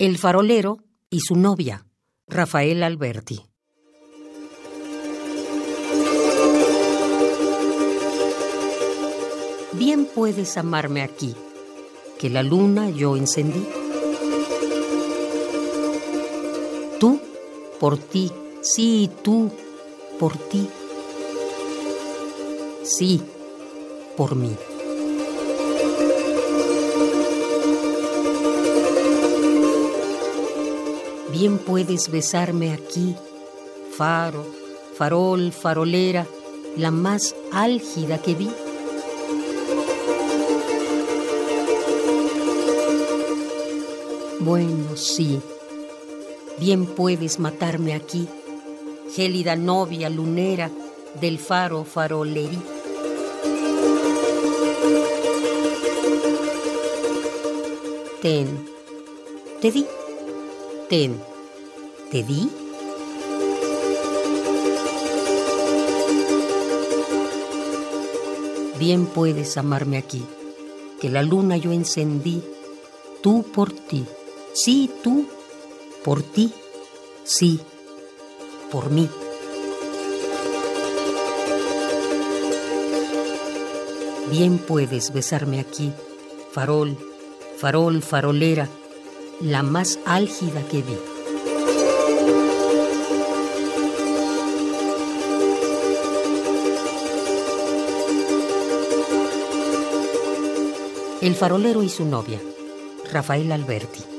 El farolero y su novia, Rafael Alberti. Bien puedes amarme aquí, que la luna yo encendí. Tú, por ti, sí, tú, por ti. Sí, por mí. Bien puedes besarme aquí, faro, farol, farolera, la más álgida que vi. Bueno, sí, bien puedes matarme aquí, gélida novia lunera del faro farolerí. Ten, te di, ten, te di. Bien puedes amarme aquí, que la luna yo encendí, tú por ti, sí, tú, por ti, sí, por mí. Bien puedes besarme aquí, farol, farol, farolera, la más álgida que vi. El farolero y su novia, Rafael Alberti.